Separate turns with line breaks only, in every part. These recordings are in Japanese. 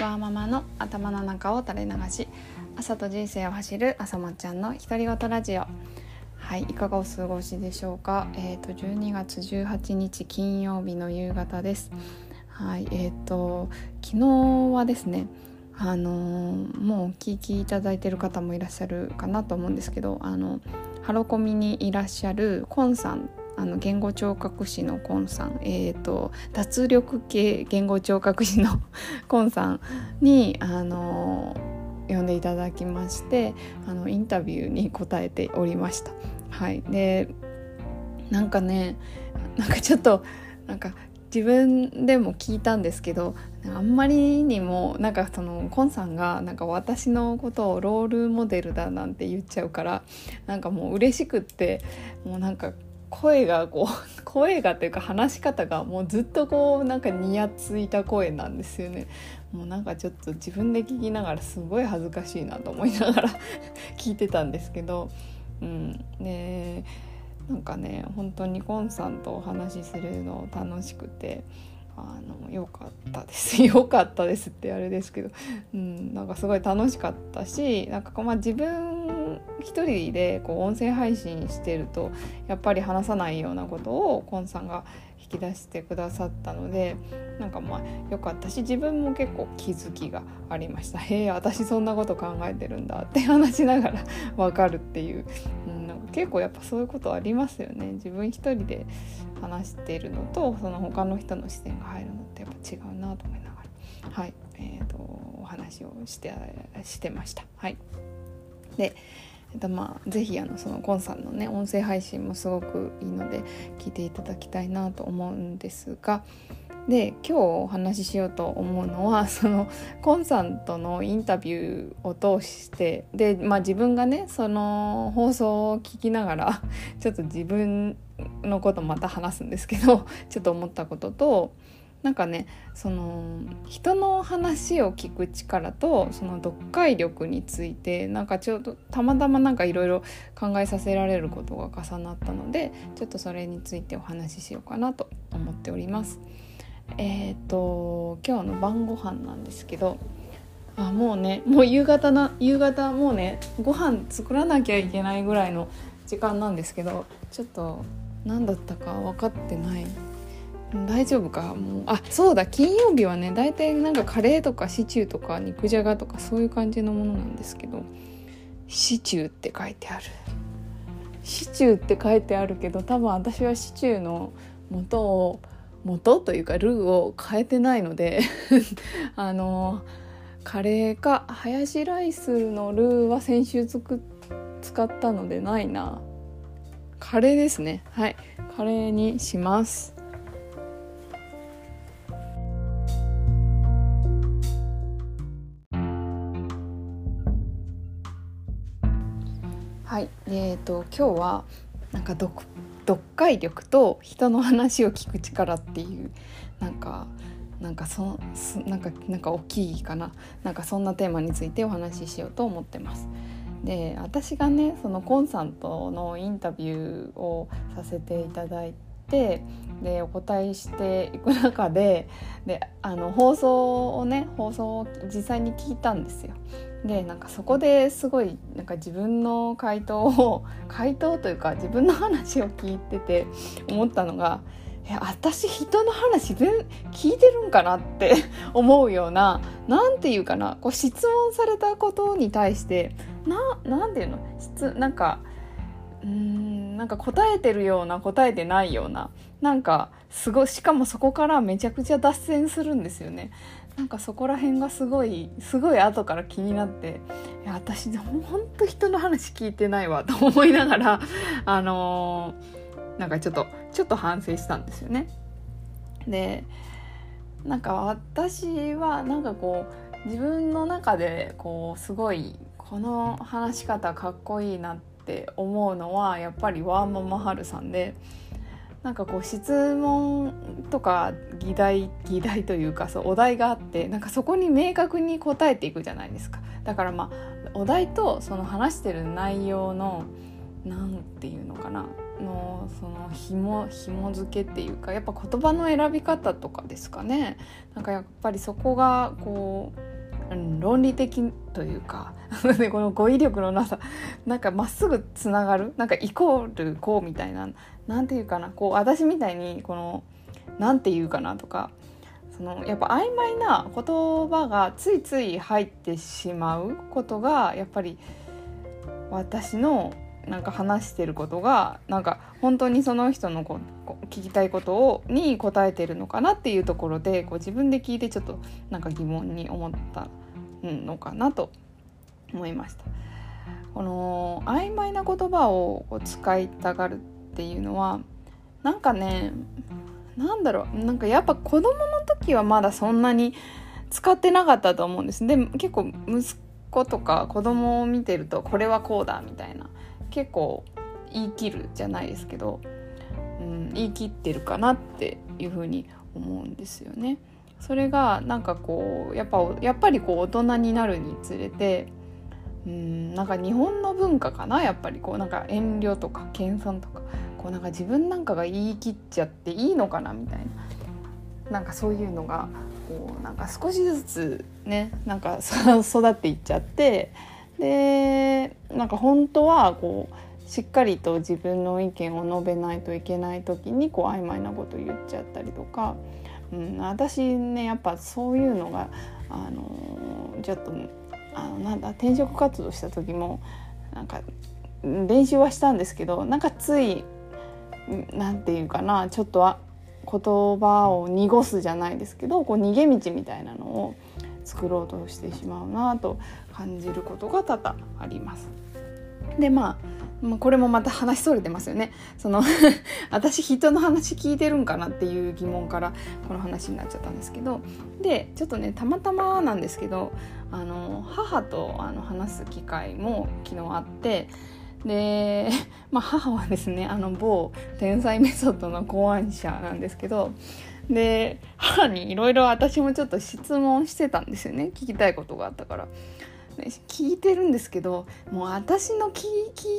ワーママの頭の中を垂れ流し朝と人生を走る朝まちゃんの独り言ラジオ。はいいかがお過ごしでしょうか？えっ、ー、と12月18日金曜日の夕方です。はいえっ、ー、と昨日はですねあのー、もうお聞きいただいてる方もいらっしゃるかなと思うんですけどあのハロコミにいらっしゃるコンさんあの言語聴覚士のコンさん、えーと、脱力系言語聴覚士の コンさんにあの呼んでいただきましてあのインタビューに答えておりました。はい、でなんかねなんかちょっとなんか自分でも聞いたんですけどあんまりにもなんかそのコンさんがなんか私のことをロールモデルだなんて言っちゃうからなんかもう嬉しくってもうなんか声がこう 声がというか話し方がもうずっとこうなんかにやついた声なんですよね。もうなんかちょっと自分で聞きながらすごい恥ずかしいなと思いながら 聞いてたんですけど。うん。でなんかね本当にコンさんとお話しするの楽しくて。あの良かったです。良かったですってあれですけど、うん、なんかすごい楽しかったしなんかこう、まあ、自分一人でこう音声配信してるとやっぱり話さないようなことをコンさんが引き出してくださったのでなんかまあ良かったし自分も結構気づきがありました「へえ私そんなこと考えてるんだ」って話しながら分かるっていう、うん、結構やっぱそういうことありますよね。自分一人で話しているのとその他の人の視点が入るのってやっぱ違うなと思いながら。はい。えーと、お話をしてしてました。はい。でえっとまあ、ぜひあのそのコンさんのね音声配信もすごくいいので聞いていただきたいなと思うんですがで今日お話ししようと思うのは そのコンさんとのインタビューを通してで、まあ、自分がねその放送を聞きながら ちょっと自分のことまた話すんですけど ちょっと思ったこととなんかねその人の話を聞く力とその読解力についてなんかちょっとたまたまなんかいろいろ考えさせられることが重なったのでちょっとそれについてお話ししようかなと思っております。えっ、ー、と今日の晩ご飯なんですけどあもうねもう夕方な夕方もうねご飯作らなきゃいけないぐらいの時間なんですけどちょっと何だったか分かってない。大丈夫か？もうあそうだ金曜日はね大体なんかカレーとかシチューとか肉じゃがとかそういう感じのものなんですけどシチューって書いてある。シチューって書いてあるけど多分私はシチューの元を元というかルーを変えてないので あのカレーかハヤシライスのルーは先週つく使ったのでないな。カレーですね。はい。カレーにします。はい。えーと、今日はなんか読読解力と人の話を聞く力っていうなんかなんかそなんかなんか大きいかななんかそんなテーマについてお話ししようと思ってます。で私がねそのコンさんとのインタビューをさせていただいてでお答えしていく中でであの放送をね放送を実際に聞いたんですよ。でなんかそこですごいなんか自分の回答を 回答というか自分の話を聞いてて思ったのがえ私人の話全聞いてるんかなって 思うような何て言うかなこう質問されたことに対してななんていうの？質なんかうんなんか答えてるような答えてないようななんかすごいしかもそこからめちゃくちゃ脱線するんですよねなんかそこら辺がすごいすごい後から気になっていや私ほんと人の話聞いてないわと思いながらあのー、なんかちょっとちょっと反省したんですよね。でなんか私はなんかこう自分の中でこうすごいこの話し方かっこいいなってって思うのはやっぱりワーママハルさんで。なんかこう質問とか議題議題というかそうお題があってなんかそこに明確に答えていくじゃないですかだからまあお題とその話してる内容の何て言うのかなのその紐紐付けっていうかやっぱ言葉の選び方とかですかねなんかやっぱりそこがこう、論理的というか この語彙力のなさなんかまっすぐつながるなんかイコールこうみたいななんていうかなこう私みたいにこのなんて言うかなとかそのやっぱ曖昧な言葉がついつい入ってしまうことがやっぱり私のなんか話してることがなんか本当にその人のこ聞きたいことをに答えてるのかなっていうところでこう自分で聞いてちょっとなんか疑問に思ったのかなと思いました。この曖昧な言葉を使いたがるっていうのはなんかねなんだろうなんかやっぱ子供の時はまだそんなに使ってなかったと思うんですで結構息子とか子供を見てるとこれはこうだみたいな結構言い切るじゃないですけど、うん、言い切ってるかなっていうふうに思うんですよね。それがなんかこうやっぱやっぱりこう大人になるにつれてうんなんか日本の文化かなやっぱりこうなんか遠慮とか謙遜とかこうなんか自分なんかが言い切っちゃっていいのかなみたいななんかそういうのがこうなんか少しずつねなんか 育っていっちゃってでなんか本当はこうしっかりと自分の意見を述べないといけない時にこう曖昧なこと言っちゃったりとか、うん、私ねやっぱそういうのが、あのー、ちょっとあのなんだ転職活動した時もなんか練習はしたんですけどなんかついなんていうかなちょっと言葉を濁すじゃないですけどこう逃げ道みたいなのを作ろうとしてしまうなと感じることが多々あります。でまあこれもまた話それてますよね。その 私人の話聞いてるんかなっていう疑問からこの話になっちゃったんですけど。でちょっとねたまたまなんですけどあの母とあの話す機会も昨日あってで、まあ、母はですねあの某天才メソッドの考案者なんですけどで母にいろいろ私もちょっと質問してたんですよね。聞きたいことがあったから。聞いてるんですけどもう私の聞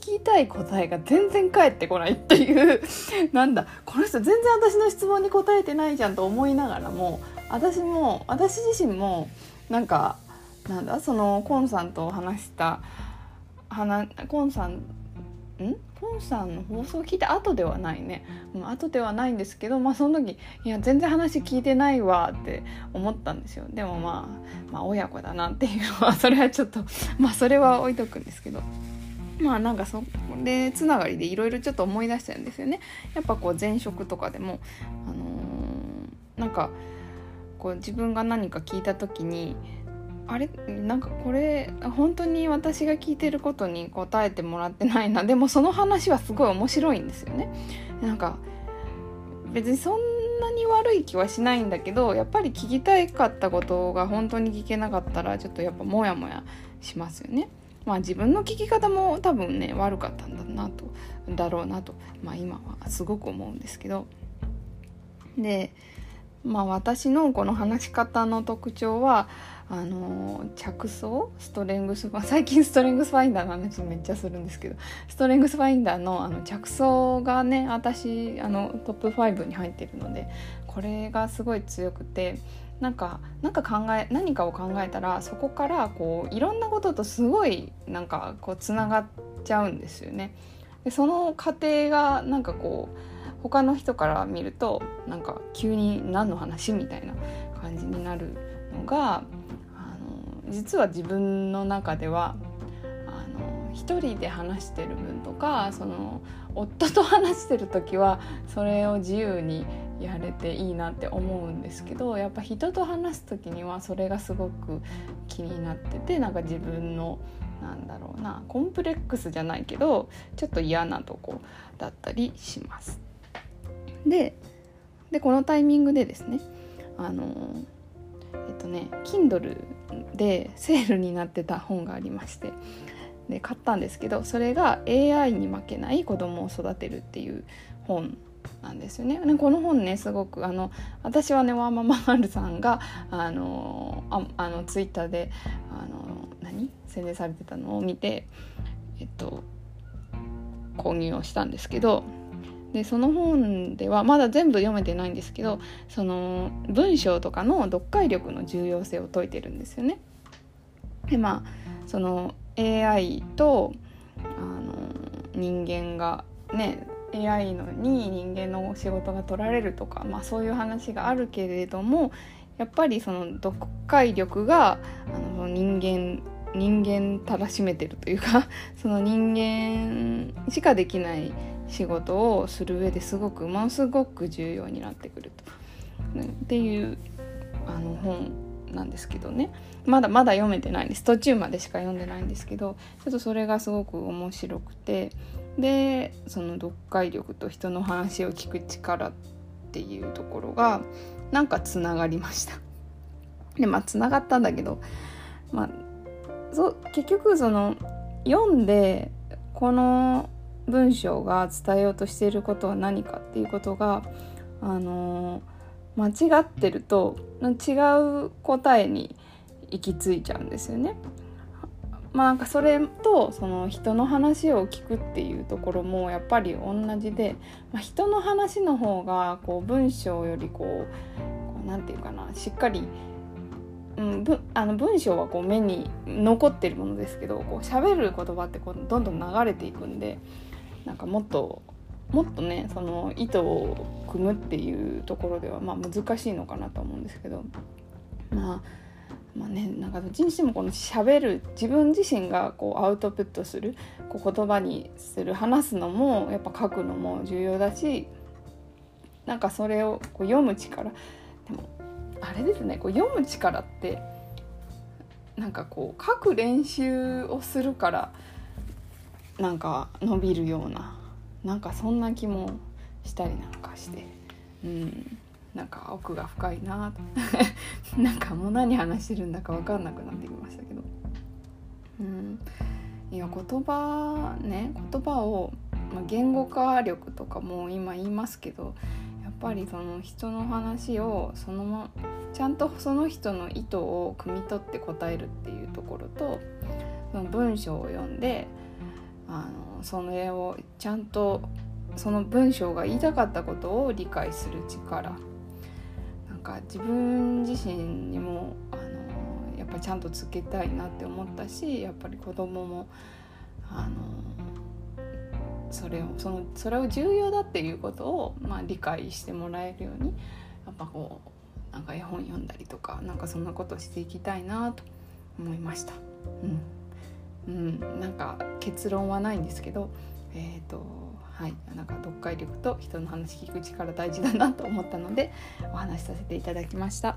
きたい答えが全然返ってこないっていう なんだこの人全然私の質問に答えてないじゃんと思いながらも私も私自身もなんかなんだそのコンさんと話したコンさんんコンさんの放送を聞いた後ではないね、うん、後ではないんですけど、まあ、その時いや全然話聞いてないわって思ったんですよでもまあ、まあ親子だなっていうのは それはちょっとまあそれは置いとくんですけど。まあなんかそれつながりでいろいろちょっと思い出したんですよね。やっぱこう前職とかでも、あのー、なんかこう自分が何か聞いた時にあれ？なんかこれ本当に私が聞いてることに答えてもらってないな。でもその話はすごい面白いんですよね。なんか別にそんなに悪い気はしないんだけどやっぱり聞きたかったことが本当に聞けなかったらちょっとやっぱモヤモヤしますよね。まあ自分の聞き方も多分ね悪かったんだなとだろうなとまあ今はすごく思うんですけど。でまあ私のこの話し方の特徴はあの着想？ストレングス最近ストレングスファインダーの話めっちゃするんですけどストレングスファインダーのあの着想がね私あのトップ5に入ってるのでこれがすごい強くてなんかなんか考え何かを考えたらそこからこういろんなこととすごいなんかこうつながっちゃうんですよね。でその過程がなんかこう他の人から見るとなんか急に何の話みたいな感じになるのがあの実は自分の中ではあの一人で話してる分とかその夫と話してる時はそれを自由にやれていいなって思うんですけどやっぱ人と話す時にはそれがすごく気になっててなんか自分のなんだろうなコンプレックスじゃないけどちょっと嫌なとこだったりします。ででこのタイミングでですねあのえっとね Kindle でセールになってた本がありましてで買ったんですけどそれが AI に負けない子供を育てるっていう本なんですよね。この本ねすごくあの私はねワーママールさんがあのああのツイッターであの何？宣伝されてたのを見てえっと購入をしたんですけどでその本ではまだ全部読めてないんですけどその文章とかの読解力の重要性を説いてるんですよね。でまあその AI とあの人間がね AI のに人間の仕事が取られるとか、まあ、そういう話があるけれどもやっぱりその読解力があの人間人間たらしめてるというかその人間しかできない仕事をする上ですごくものすごく重要になってくると、ね、っていうあの本なんですけどね。まだまだ読めてないんです。途中までしか読んでないんですけどちょっとそれがすごく面白くて。でその読解力と人の話を聞く力っていうところがなんかつながりました。でまあつながったんだけど、まあ、そ結局その読んでこの文章が伝えようとしていることは何かっていうことがあの間違ってると違う答えに行き着いちゃうんですよね。まあなんかそれとその人の話を聞くっていうところもやっぱり同じで、まあ、人の話の方がこう文章よりこう何て言うかなしっかり、うん、ぶあの文章はこう目に残ってるものですけどこう喋る言葉ってこうどんどん流れていくんでなんかもっともっとねその意図を組むっていうところではまあ難しいのかなと思うんですけどまあまあね、なんかどっちにしてもこのしゃべる自分自身がこうアウトプットするこう言葉にする話すのもやっぱ書くのも重要だしなんかそれをこう読む力でもあれですねこう読む力ってなんかこう書く練習をするからなんか伸びるようななんかそんな気もしたりなんかして。うん。なんか奥が深いな なんかもう何話してるんだか分かんなくなってきましたけど。うん。いや言葉ね言葉を、まあ、言語化力とかも今言いますけどやっぱりその人の話をそのまちゃんとその人の意図を汲み取って答えるっていうところとその文章を読んであのそれをちゃんとその文章が言いたかったことを理解する力なんか自分自身にもあのやっぱちゃんとつけたいなって思ったしやっぱり子供もあのそれをそのそれを重要だっていうことを、まあ、理解してもらえるようにやっぱこうなんか絵本読んだりとかなんかそんなことしていきたいなと思いました。うん、うん、なんか結論はないんですけどえっ、ー、とはい、なんか読解力と人の話聞く力大事だなと思ったのでお話しさせていただきました。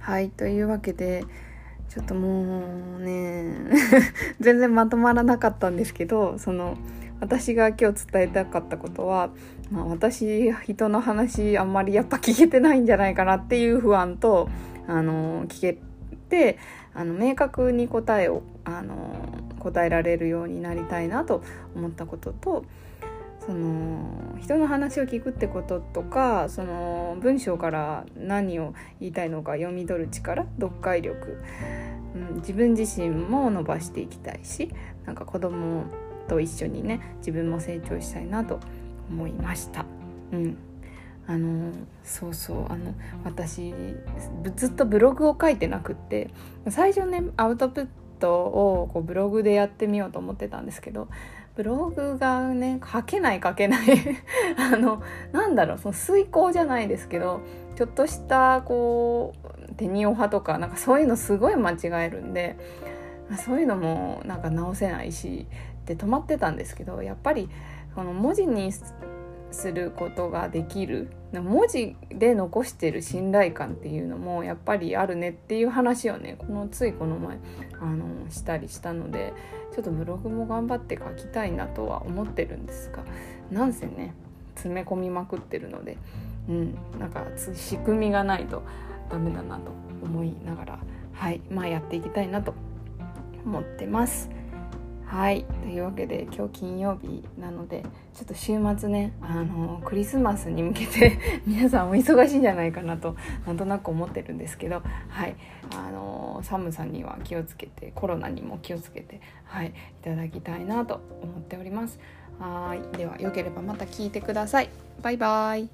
はいというわけでちょっともうね 全然まとまらなかったんですけどその私が今日伝えたかったことは、まあ、私人の話あんまりやっぱ聞けてないんじゃないかなっていう不安とあの聞けてあの明確に答えをあの答えられるようになりたいなと思ったこととその人の話を聞くってこととかその文章から何を言いたいのか読み取る力読解力、うん、自分自身も伸ばしていきたいしなんか子供と一緒にね自分も成長したいなと思いました。うん。あのそうそう。あの私ずっとブログを書いてなくって最初ねアウトプットをこうブログでやってみようと思ってたんですけどブログがね書けない書けない。あのなんだろうその遂行じゃないですけどちょっとしたこうテニオ派とかなんかそういうのすごい間違えるんでそういうのもなんか直せないしって止まってたんですけどやっぱりこの文字にすることができる文字で残してる信頼感っていうのもやっぱりあるねっていう話をねこのついこの前あのしたりしたのでちょっとブログも頑張って書きたいなとは思ってるんですがなんせね詰め込みまくってるので、うん、なんか仕組みがないとダメだなと思いながらはいまあやっていきたいなと思ってます。はい。というわけで今日金曜日なのでちょっと週末ねあのクリスマスに向けて 皆さんお忙しいんじゃないかなとなんとなく思ってるんですけどはい。あの寒さには気をつけてコロナにも気をつけてはい。いただきたいなと思っております。はい。ではよければまた聞いてください。バイバイ。